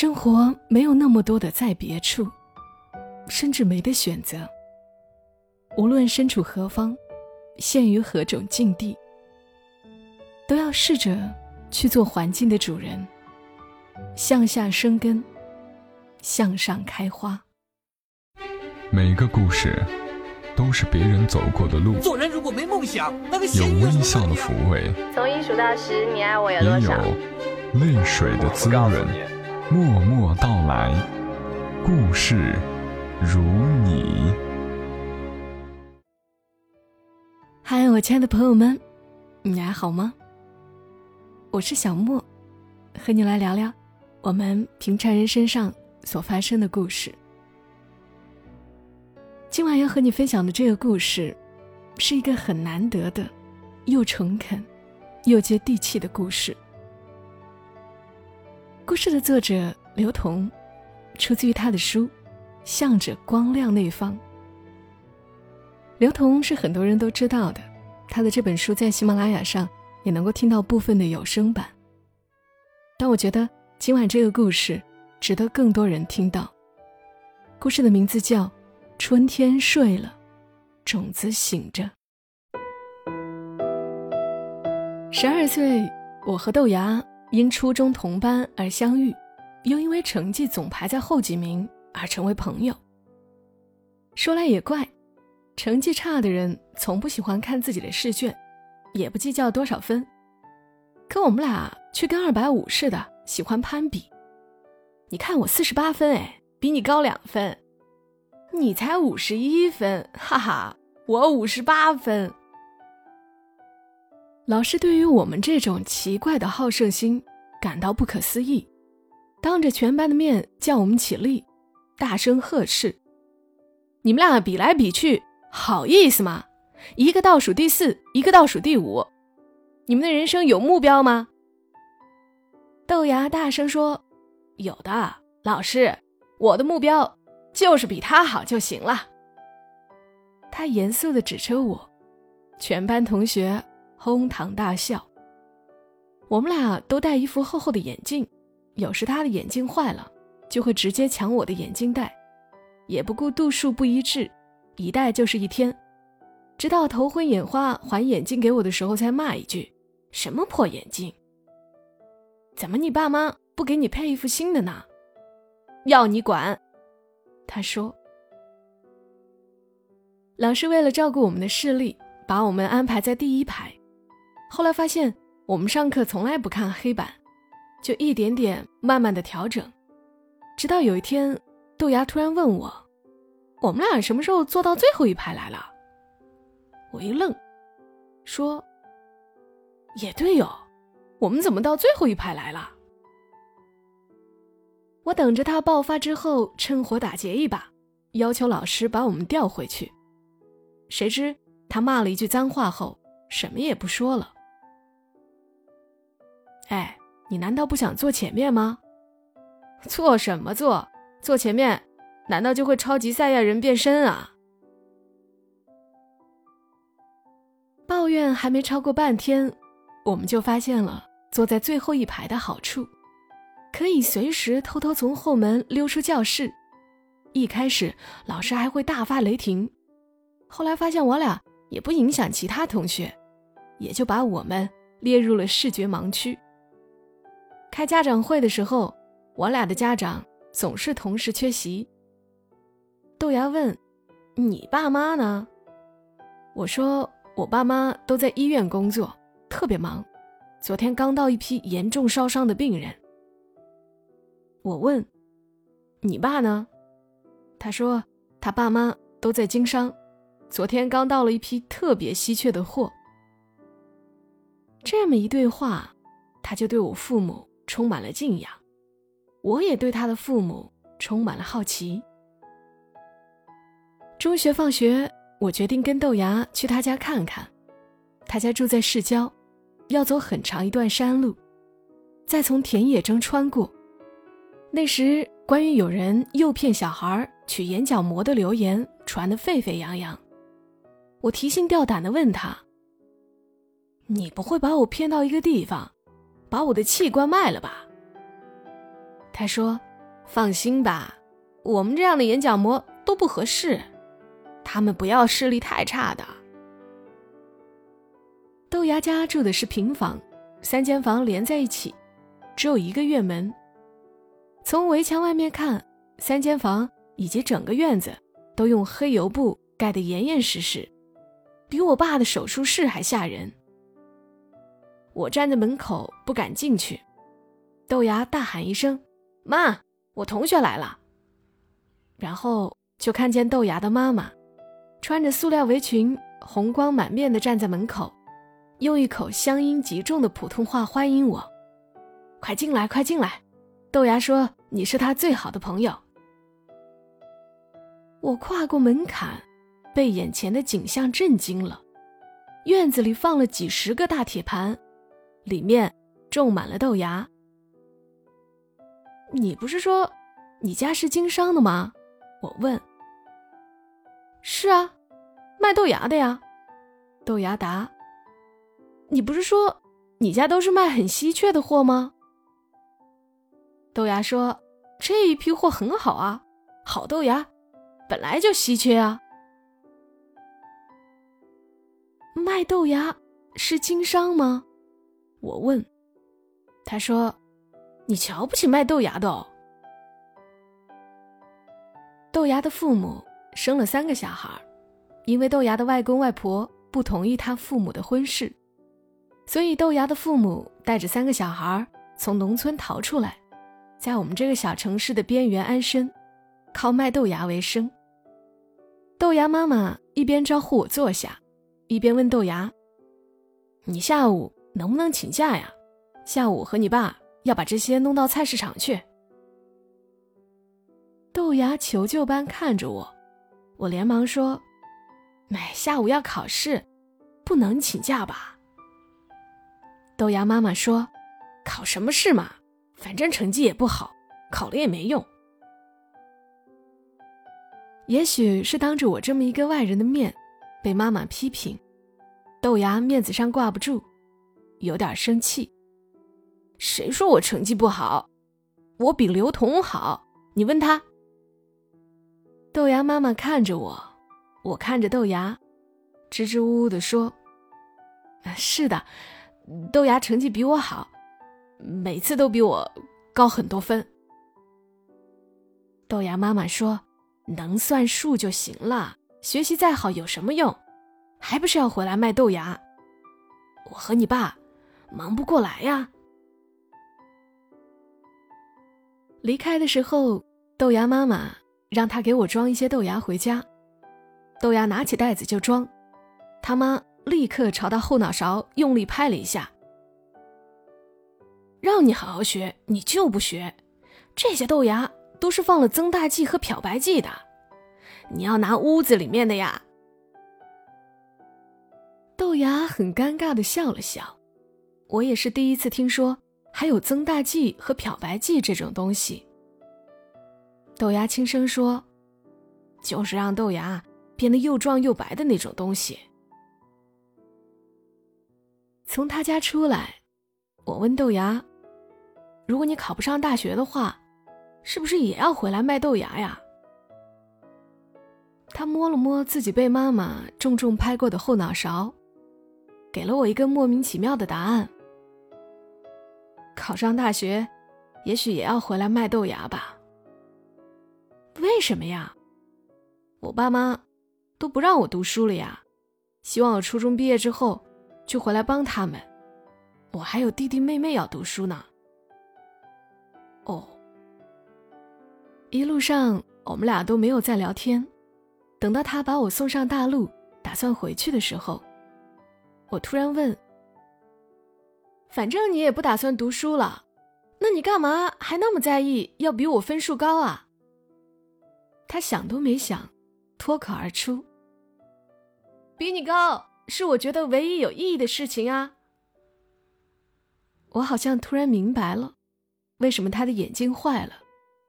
生活没有那么多的在别处，甚至没得选择。无论身处何方，陷于何种境地，都要试着去做环境的主人，向下生根，向上开花。每个故事都是别人走过的路，做人如果没梦想，那个有微笑的抚慰，从一数到十，你爱我有多少？也有泪水的滋润，默默到来，故事如你。嗨，我亲爱的朋友们，你还好吗？我是小莫，和你来聊聊我们平常人身上所发生的故事。今晚要和你分享的这个故事，是一个很难得的、又诚恳、又接地气的故事。故事的作者刘同，出自于他的书《向着光亮那方》。刘同是很多人都知道的，他的这本书在喜马拉雅上也能够听到部分的有声版。但我觉得今晚这个故事值得更多人听到。故事的名字叫。春天睡了，种子醒着。十二岁，我和豆芽因初中同班而相遇，又因为成绩总排在后几名而成为朋友。说来也怪，成绩差的人从不喜欢看自己的试卷，也不计较多少分，可我们俩却跟二百五似的喜欢攀比。你看我四十八分，哎，比你高两分。你才五十一分，哈哈，我五十八分。老师对于我们这种奇怪的好胜心感到不可思议，当着全班的面叫我们起立，大声呵斥：“你们俩比来比去，好意思吗？一个倒数第四，一个倒数第五，你们的人生有目标吗？”豆芽大声说：“有的，老师，我的目标。”就是比他好就行了。他严肃的指着我，全班同学哄堂大笑。我们俩都戴一副厚厚的眼镜，有时他的眼镜坏了，就会直接抢我的眼镜戴，也不顾度数不一致，一戴就是一天。直到头昏眼花还眼镜给我的时候，才骂一句：“什么破眼镜？怎么你爸妈不给你配一副新的呢？要你管！”他说：“老师为了照顾我们的视力，把我们安排在第一排。后来发现我们上课从来不看黑板，就一点点慢慢的调整。直到有一天，豆芽突然问我：‘我们俩什么时候坐到最后一排来了？’我一愣，说：‘也对哟，我们怎么到最后一排来了？’”我等着他爆发之后，趁火打劫一把，要求老师把我们调回去。谁知他骂了一句脏话后，什么也不说了。哎，你难道不想坐前面吗？坐什么坐？坐前面，难道就会超级赛亚人变身啊？抱怨还没超过半天，我们就发现了坐在最后一排的好处。可以随时偷偷从后门溜出教室。一开始老师还会大发雷霆，后来发现我俩也不影响其他同学，也就把我们列入了视觉盲区。开家长会的时候，我俩的家长总是同时缺席。豆芽问：“你爸妈呢？”我说：“我爸妈都在医院工作，特别忙。昨天刚到一批严重烧伤的病人。”我问：“你爸呢？”他说：“他爸妈都在经商，昨天刚到了一批特别稀缺的货。”这么一对话，他就对我父母充满了敬仰，我也对他的父母充满了好奇。中学放学，我决定跟豆芽去他家看看。他家住在市郊，要走很长一段山路，再从田野中穿过。那时，关于有人诱骗小孩取眼角膜的流言传得沸沸扬扬。我提心吊胆地问他：“你不会把我骗到一个地方，把我的器官卖了吧？”他说：“放心吧，我们这样的眼角膜都不合适，他们不要视力太差的。豆芽家住的是平房，三间房连在一起，只有一个院门。从围墙外面看，三间房以及整个院子都用黑油布盖得严严实实，比我爸的手术室还吓人。我站在门口不敢进去，豆芽大喊一声：“妈，我同学来了。”然后就看见豆芽的妈妈，穿着塑料围裙，红光满面的站在门口。用一口乡音极重的普通话欢迎我，快进来，快进来！豆芽说：“你是他最好的朋友。”我跨过门槛，被眼前的景象震惊了。院子里放了几十个大铁盘，里面种满了豆芽。你不是说你家是经商的吗？我问。是啊，卖豆芽的呀。豆芽答。你不是说你家都是卖很稀缺的货吗？豆芽说：“这一批货很好啊，好豆芽本来就稀缺啊。”卖豆芽是经商吗？我问。他说：“你瞧不起卖豆芽的哦。”豆芽的父母生了三个小孩，因为豆芽的外公外婆不同意他父母的婚事。所以豆芽的父母带着三个小孩从农村逃出来，在我们这个小城市的边缘安身，靠卖豆芽为生。豆芽妈妈一边招呼我坐下，一边问豆芽：“你下午能不能请假呀？下午和你爸要把这些弄到菜市场去。”豆芽求救般看着我，我连忙说：“哎，下午要考试，不能请假吧？”豆芽妈妈说：“考什么试嘛？反正成绩也不好，考了也没用。也许是当着我这么一个外人的面，被妈妈批评，豆芽面子上挂不住，有点生气。谁说我成绩不好？我比刘同好，你问他。”豆芽妈妈看着我，我看着豆芽，支支吾吾的说：“是的。”豆芽成绩比我好，每次都比我高很多分。豆芽妈妈说：“能算数就行了，学习再好有什么用？还不是要回来卖豆芽？我和你爸忙不过来呀。”离开的时候，豆芽妈妈让他给我装一些豆芽回家。豆芽拿起袋子就装，他妈。立刻朝他后脑勺用力拍了一下，让你好好学，你就不学。这些豆芽都是放了增大剂和漂白剂的，你要拿屋子里面的呀。豆芽很尴尬的笑了笑，我也是第一次听说还有增大剂和漂白剂这种东西。豆芽轻声说：“就是让豆芽变得又壮又白的那种东西。”从他家出来，我问豆芽：“如果你考不上大学的话，是不是也要回来卖豆芽呀？”他摸了摸自己被妈妈重重拍过的后脑勺，给了我一个莫名其妙的答案：“考上大学，也许也要回来卖豆芽吧。”为什么呀？我爸妈都不让我读书了呀，希望我初中毕业之后。就回来帮他们，我还有弟弟妹妹要读书呢。哦，一路上我们俩都没有再聊天。等到他把我送上大路，打算回去的时候，我突然问：“反正你也不打算读书了，那你干嘛还那么在意要比我分数高啊？”他想都没想，脱口而出：“比你高。”是我觉得唯一有意义的事情啊！我好像突然明白了，为什么他的眼镜坏了，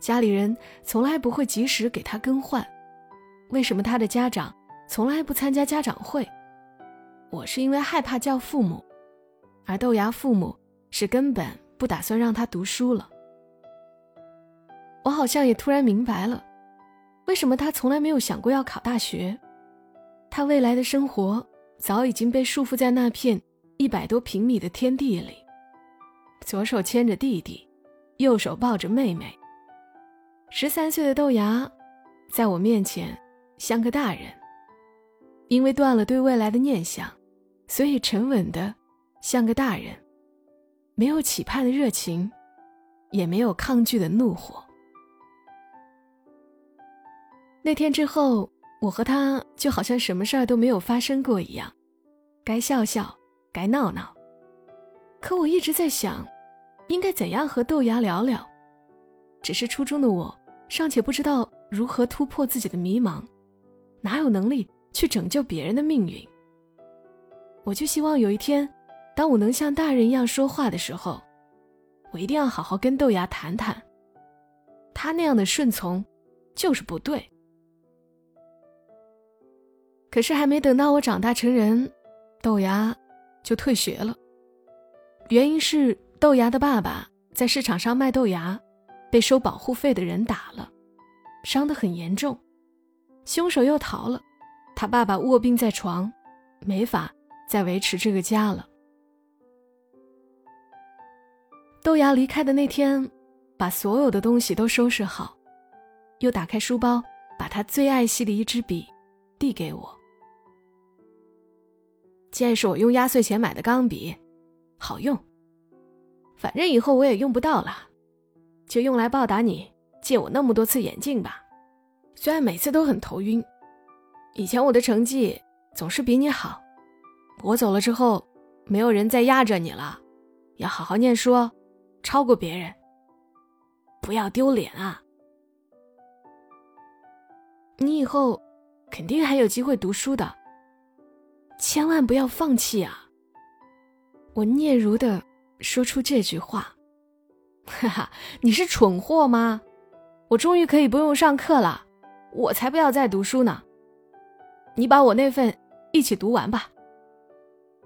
家里人从来不会及时给他更换；为什么他的家长从来不参加家长会。我是因为害怕叫父母，而豆芽父母是根本不打算让他读书了。我好像也突然明白了，为什么他从来没有想过要考大学。他未来的生活早已经被束缚在那片一百多平米的天地里，左手牵着弟弟，右手抱着妹妹。十三岁的豆芽，在我面前像个大人，因为断了对未来的念想，所以沉稳的像个大人，没有期盼的热情，也没有抗拒的怒火。那天之后，我和他就好像什么事儿都没有发生过一样，该笑笑，该闹闹。可我一直在想，应该怎样和豆芽聊聊。只是初中的我，尚且不知道如何突破自己的迷茫，哪有能力去拯救别人的命运？我就希望有一天，当我能像大人一样说话的时候，我一定要好好跟豆芽谈谈。他那样的顺从，就是不对。可是还没等到我长大成人，豆芽就退学了。原因是豆芽的爸爸在市场上卖豆芽，被收保护费的人打了，伤得很严重，凶手又逃了，他爸爸卧病在床，没法再维持这个家了。豆芽离开的那天，把所有的东西都收拾好，又打开书包，把他最爱惜的一支笔递给我。这是我用压岁钱买的钢笔，好用。反正以后我也用不到了，就用来报答你借我那么多次眼镜吧。虽然每次都很头晕，以前我的成绩总是比你好。我走了之后，没有人再压着你了，要好好念书，超过别人，不要丢脸啊！你以后肯定还有机会读书的。千万不要放弃啊！我嗫嚅的说出这句话，哈哈，你是蠢货吗？我终于可以不用上课了，我才不要再读书呢！你把我那份一起读完吧。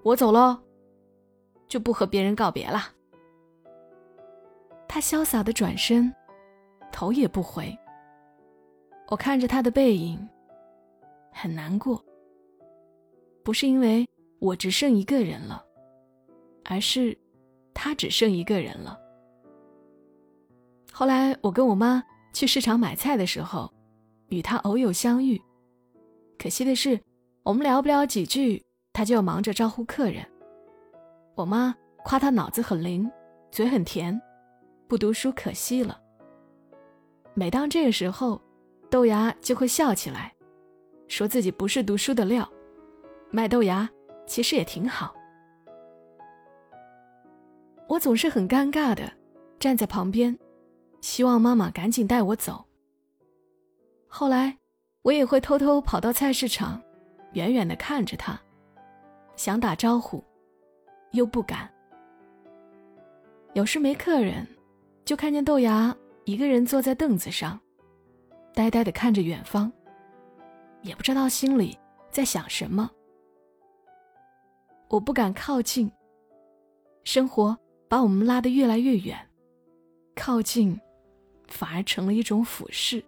我走喽，就不和别人告别了。他潇洒的转身，头也不回。我看着他的背影，很难过。不是因为我只剩一个人了，而是他只剩一个人了。后来我跟我妈去市场买菜的时候，与他偶有相遇。可惜的是，我们聊不了几句，他就要忙着招呼客人。我妈夸他脑子很灵，嘴很甜，不读书可惜了。每当这个时候，豆芽就会笑起来，说自己不是读书的料。卖豆芽其实也挺好，我总是很尴尬的站在旁边，希望妈妈赶紧带我走。后来我也会偷偷跑到菜市场，远远的看着他，想打招呼，又不敢。有时没客人，就看见豆芽一个人坐在凳子上，呆呆的看着远方，也不知道心里在想什么。我不敢靠近，生活把我们拉得越来越远，靠近反而成了一种俯视。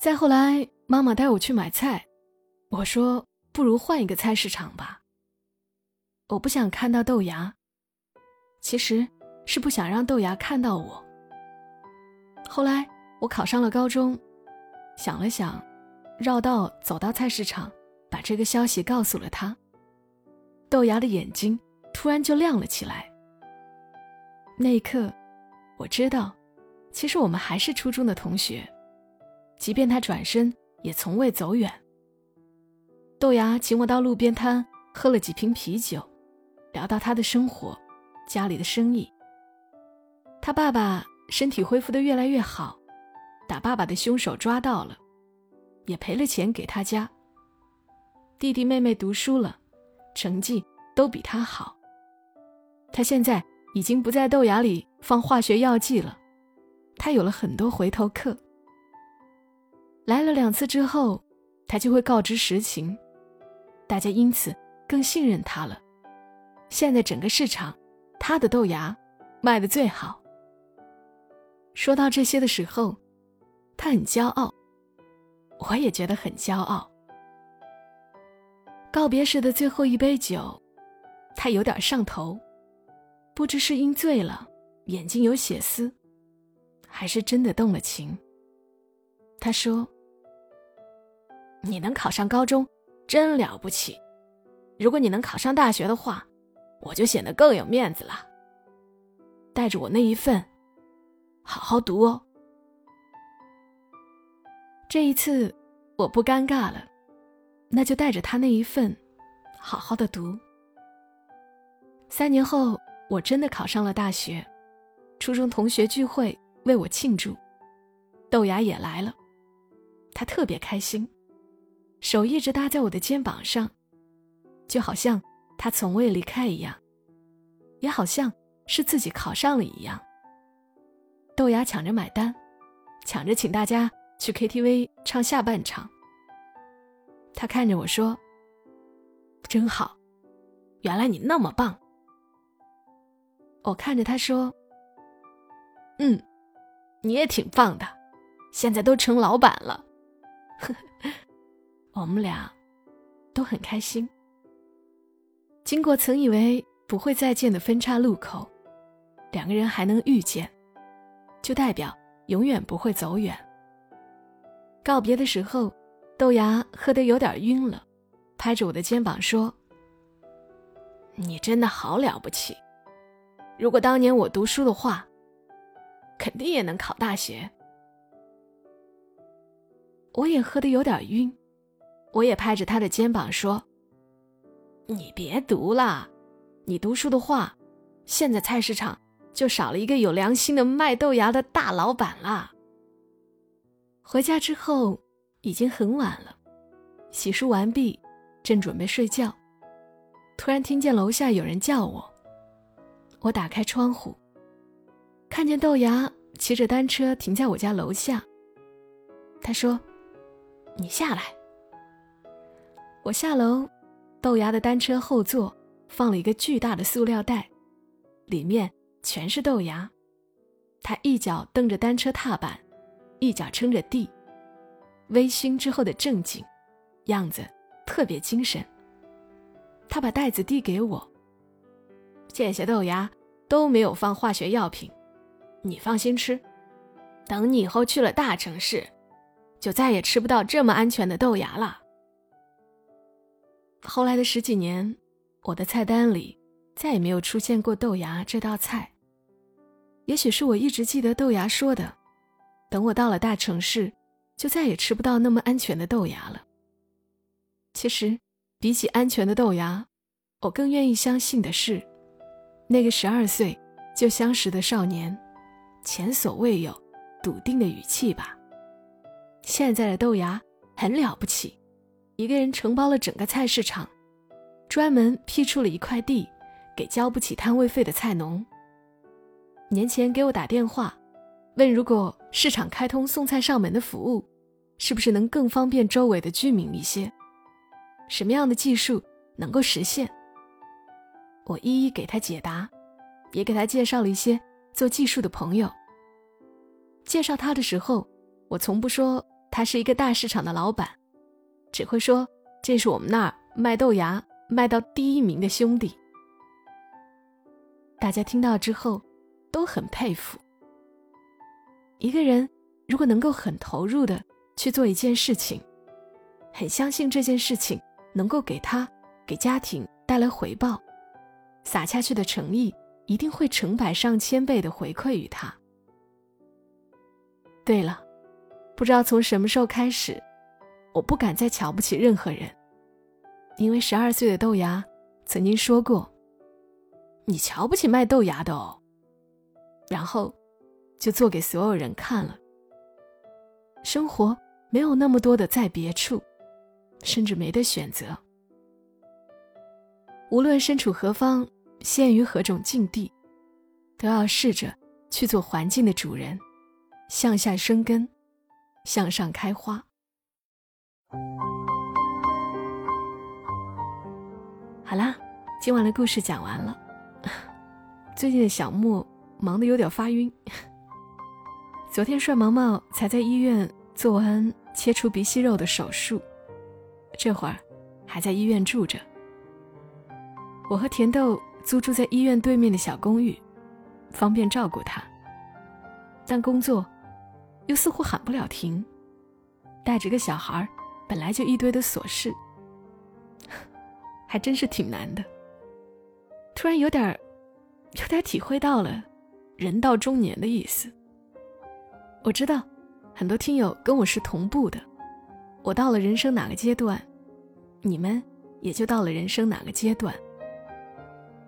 再后来，妈妈带我去买菜，我说不如换一个菜市场吧。我不想看到豆芽，其实是不想让豆芽看到我。后来我考上了高中，想了想，绕道走到菜市场。把这个消息告诉了他，豆芽的眼睛突然就亮了起来。那一刻，我知道，其实我们还是初中的同学，即便他转身，也从未走远。豆芽请我到路边摊喝了几瓶啤酒，聊到他的生活，家里的生意。他爸爸身体恢复的越来越好，打爸爸的凶手抓到了，也赔了钱给他家。弟弟妹妹读书了，成绩都比他好。他现在已经不在豆芽里放化学药剂了，他有了很多回头客。来了两次之后，他就会告知实情，大家因此更信任他了。现在整个市场，他的豆芽卖的最好。说到这些的时候，他很骄傲，我也觉得很骄傲。告别时的最后一杯酒，他有点上头，不知是因醉了，眼睛有血丝，还是真的动了情。他说：“你能考上高中，真了不起。如果你能考上大学的话，我就显得更有面子了。带着我那一份。”好好读哦。这一次我不尴尬了，那就带着他那一份，好好的读。三年后，我真的考上了大学，初中同学聚会为我庆祝，豆芽也来了，他特别开心，手一直搭在我的肩膀上，就好像他从未离开一样，也好像是自己考上了一样。豆芽抢着买单，抢着请大家去 KTV 唱下半场。他看着我说：“真好，原来你那么棒。”我看着他说：“嗯，你也挺棒的，现在都成老板了。”呵 呵我们俩都很开心。经过曾以为不会再见的分岔路口，两个人还能遇见。就代表永远不会走远。告别的时候，豆芽喝得有点晕了，拍着我的肩膀说：“你真的好了不起！如果当年我读书的话，肯定也能考大学。”我也喝得有点晕，我也拍着他的肩膀说：“你别读了，你读书的话，现在菜市场……”就少了一个有良心的卖豆芽的大老板啦。回家之后已经很晚了，洗漱完毕，正准备睡觉，突然听见楼下有人叫我。我打开窗户，看见豆芽骑着单车停在我家楼下。他说：“你下来。”我下楼，豆芽的单车后座放了一个巨大的塑料袋，里面。全是豆芽，他一脚蹬着单车踏板，一脚撑着地，微醺之后的正经样子特别精神。他把袋子递给我，这些豆芽都没有放化学药品，你放心吃。等你以后去了大城市，就再也吃不到这么安全的豆芽了。后来的十几年，我的菜单里。再也没有出现过豆芽这道菜。也许是我一直记得豆芽说的：“等我到了大城市，就再也吃不到那么安全的豆芽了。”其实，比起安全的豆芽，我更愿意相信的是，那个十二岁就相识的少年，前所未有笃定的语气吧。现在的豆芽很了不起，一个人承包了整个菜市场，专门辟出了一块地。给交不起摊位费的菜农。年前给我打电话，问如果市场开通送菜上门的服务，是不是能更方便周围的居民一些？什么样的技术能够实现？我一一给他解答，也给他介绍了一些做技术的朋友。介绍他的时候，我从不说他是一个大市场的老板，只会说这是我们那儿卖豆芽卖到第一名的兄弟。大家听到之后，都很佩服。一个人如果能够很投入的去做一件事情，很相信这件事情能够给他、给家庭带来回报，撒下去的诚意一定会成百上千倍的回馈于他。对了，不知道从什么时候开始，我不敢再瞧不起任何人，因为十二岁的豆芽曾经说过。你瞧不起卖豆芽的哦，然后就做给所有人看了。生活没有那么多的在别处，甚至没得选择。无论身处何方，陷于何种境地，都要试着去做环境的主人，向下生根，向上开花。好啦，今晚的故事讲完了。最近的小莫忙得有点发晕，昨天帅毛毛才在医院做完切除鼻息肉的手术，这会儿还在医院住着。我和甜豆租住在医院对面的小公寓，方便照顾他。但工作又似乎喊不了停，带着个小孩儿本来就一堆的琐事，还真是挺难的。突然有点有点体会到了“人到中年”的意思。我知道，很多听友跟我是同步的。我到了人生哪个阶段，你们也就到了人生哪个阶段。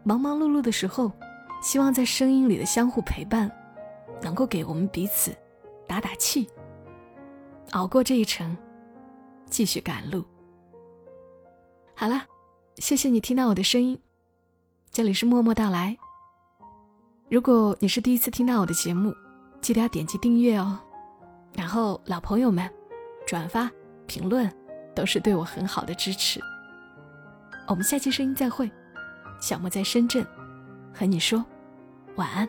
忙忙碌碌的时候，希望在声音里的相互陪伴，能够给我们彼此打打气，熬过这一程，继续赶路。好了，谢谢你听到我的声音，这里是默默到来。如果你是第一次听到我的节目，记得要点击订阅哦，然后老朋友们，转发、评论都是对我很好的支持。我们下期声音再会，小莫在深圳，和你说晚安。